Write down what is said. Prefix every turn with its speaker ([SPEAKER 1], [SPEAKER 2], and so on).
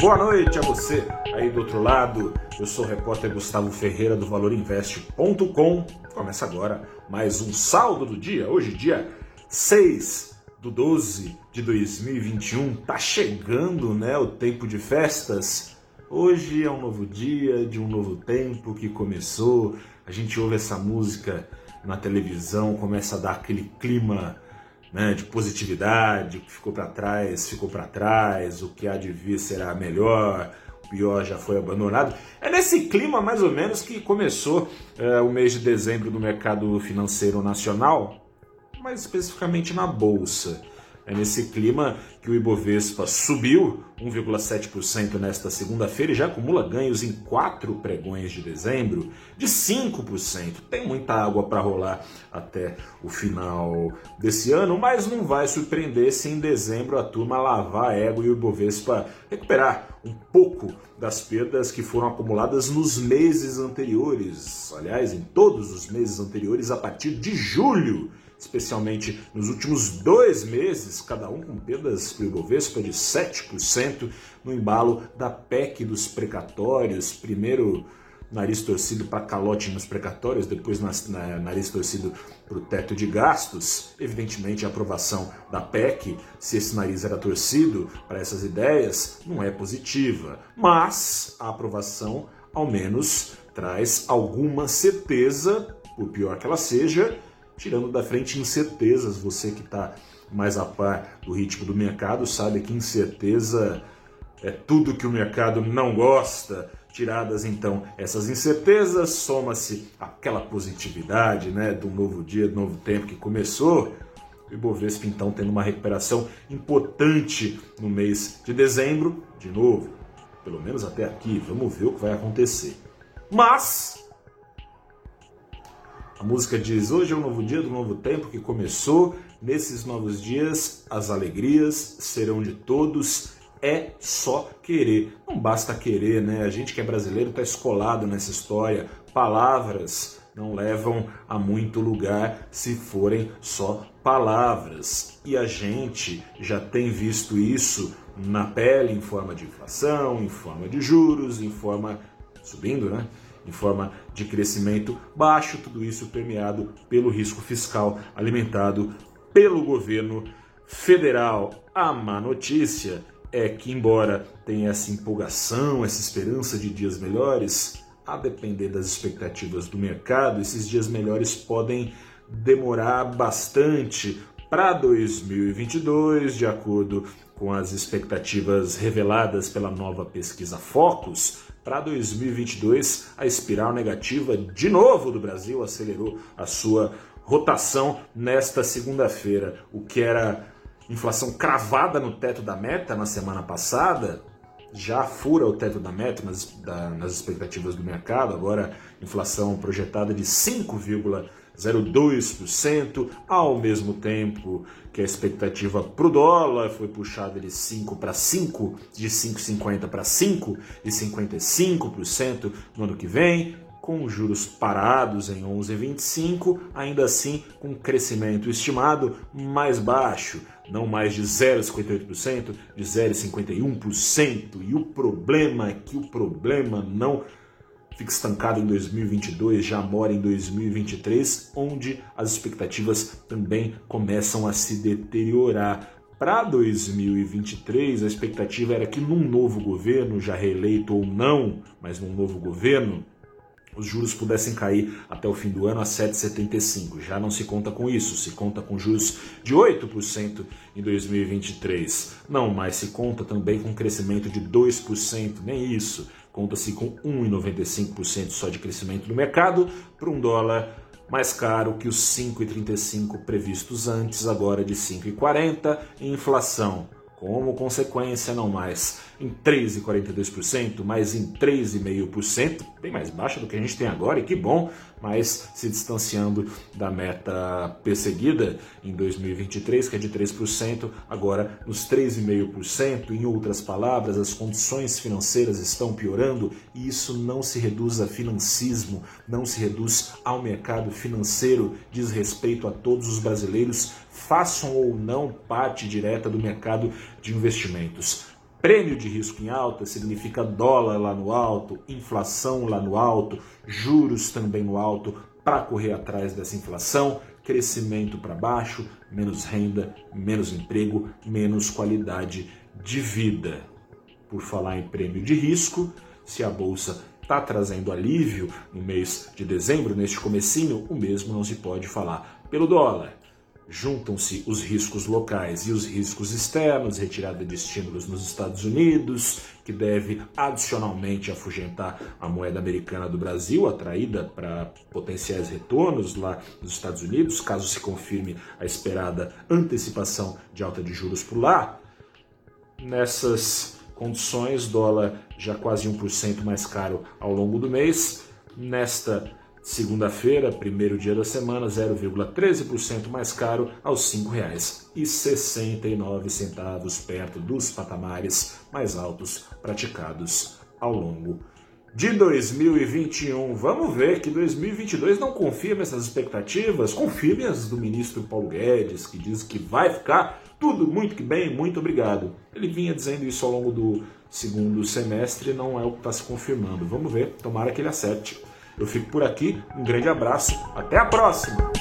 [SPEAKER 1] Boa noite a você aí do outro lado. Eu sou o repórter Gustavo Ferreira do ValorInvest.com. Começa agora mais um saldo do dia. Hoje, dia 6 do 12 de 2021. Tá chegando, né, o tempo de festas. Hoje é um novo dia, de um novo tempo que começou. A gente ouve essa música na televisão, começa a dar aquele clima né, de positividade, o que ficou para trás ficou para trás, o que há de vir será melhor, o pior já foi abandonado. É nesse clima mais ou menos que começou é, o mês de dezembro no mercado financeiro nacional, mais especificamente na bolsa. É nesse clima que o Ibovespa subiu 1,7% nesta segunda-feira e já acumula ganhos em quatro pregões de dezembro de 5%. Tem muita água para rolar até o final desse ano, mas não vai surpreender se em dezembro a turma lavar a égua e o Ibovespa recuperar um pouco das perdas que foram acumuladas nos meses anteriores. Aliás, em todos os meses anteriores, a partir de julho especialmente nos últimos dois meses, cada um com perdas para o Ibovespa de 7% no embalo da PEC dos precatórios, primeiro nariz torcido para calote nos precatórios, depois nariz torcido para o teto de gastos. Evidentemente, a aprovação da PEC, se esse nariz era torcido para essas ideias, não é positiva. Mas a aprovação, ao menos, traz alguma certeza, por pior que ela seja, tirando da frente incertezas. Você que está mais a par do ritmo do mercado sabe que incerteza é tudo que o mercado não gosta. Tiradas então essas incertezas, soma-se aquela positividade né, do novo dia, do novo tempo que começou. O Ibovespa então tendo uma recuperação importante no mês de dezembro, de novo, pelo menos até aqui, vamos ver o que vai acontecer. Mas a música diz: Hoje é um novo dia do novo tempo que começou. Nesses novos dias, as alegrias serão de todos. É só querer. Não basta querer, né? A gente que é brasileiro está escolado nessa história. Palavras não levam a muito lugar se forem só palavras. E a gente já tem visto isso na pele em forma de inflação, em forma de juros, em forma subindo, né? Em forma de crescimento baixo, tudo isso permeado pelo risco fiscal alimentado pelo governo federal. A má notícia é que, embora tenha essa empolgação, essa esperança de dias melhores, a depender das expectativas do mercado, esses dias melhores podem demorar bastante para 2022, de acordo com as expectativas reveladas pela nova pesquisa Focus, para 2022, a espiral negativa de novo do Brasil acelerou a sua rotação nesta segunda-feira. O que era inflação cravada no teto da meta na semana passada, já fura o teto da meta nas, da, nas expectativas do mercado, agora inflação projetada de 5,5%. 0,2%, ao mesmo tempo que a expectativa para o dólar foi puxada de 5 para 5, de 5,50 para 5,55% no ano que vem, com juros parados em 11,25, ainda assim com crescimento estimado mais baixo, não mais de 0,58%, de 0,51%. E o problema é que o problema não fica estancado em 2022, já mora em 2023, onde as expectativas também começam a se deteriorar. Para 2023, a expectativa era que num novo governo, já reeleito ou não, mas num novo governo, os juros pudessem cair até o fim do ano a 7,75. Já não se conta com isso, se conta com juros de 8% em 2023. Não, mas se conta também com crescimento de 2%, nem isso conta-se com 1,95% só de crescimento do mercado para um dólar mais caro que os 5,35 previstos antes, agora de 5,40 e inflação como consequência, não mais em 3,42%, mas em 3,5%, bem mais baixa do que a gente tem agora, e que bom, mas se distanciando da meta perseguida em 2023, que é de 3%, agora nos 3,5%. Em outras palavras, as condições financeiras estão piorando e isso não se reduz a financismo, não se reduz ao mercado financeiro, diz respeito a todos os brasileiros façam ou não parte direta do mercado de investimentos. Prêmio de risco em alta significa dólar lá no alto, inflação lá no alto, juros também no alto para correr atrás dessa inflação, crescimento para baixo, menos renda, menos emprego, menos qualidade de vida. Por falar em prêmio de risco, se a bolsa está trazendo alívio no mês de dezembro, neste comecinho, o mesmo não se pode falar pelo dólar juntam-se os riscos locais e os riscos externos, retirada de estímulos nos Estados Unidos, que deve adicionalmente afugentar a moeda americana do Brasil, atraída para potenciais retornos lá nos Estados Unidos, caso se confirme a esperada antecipação de alta de juros por lá. Nessas condições, dólar já quase 1% mais caro ao longo do mês. Nesta Segunda-feira, primeiro dia da semana, 0,13% mais caro aos R$ 5,69, perto dos patamares mais altos praticados ao longo de 2021. Vamos ver que 2022 não confirma essas expectativas, confirme as do ministro Paulo Guedes, que diz que vai ficar tudo muito que bem, muito obrigado. Ele vinha dizendo isso ao longo do segundo semestre, não é o que está se confirmando. Vamos ver, tomara que ele acerte. Eu fico por aqui, um grande abraço, até a próxima!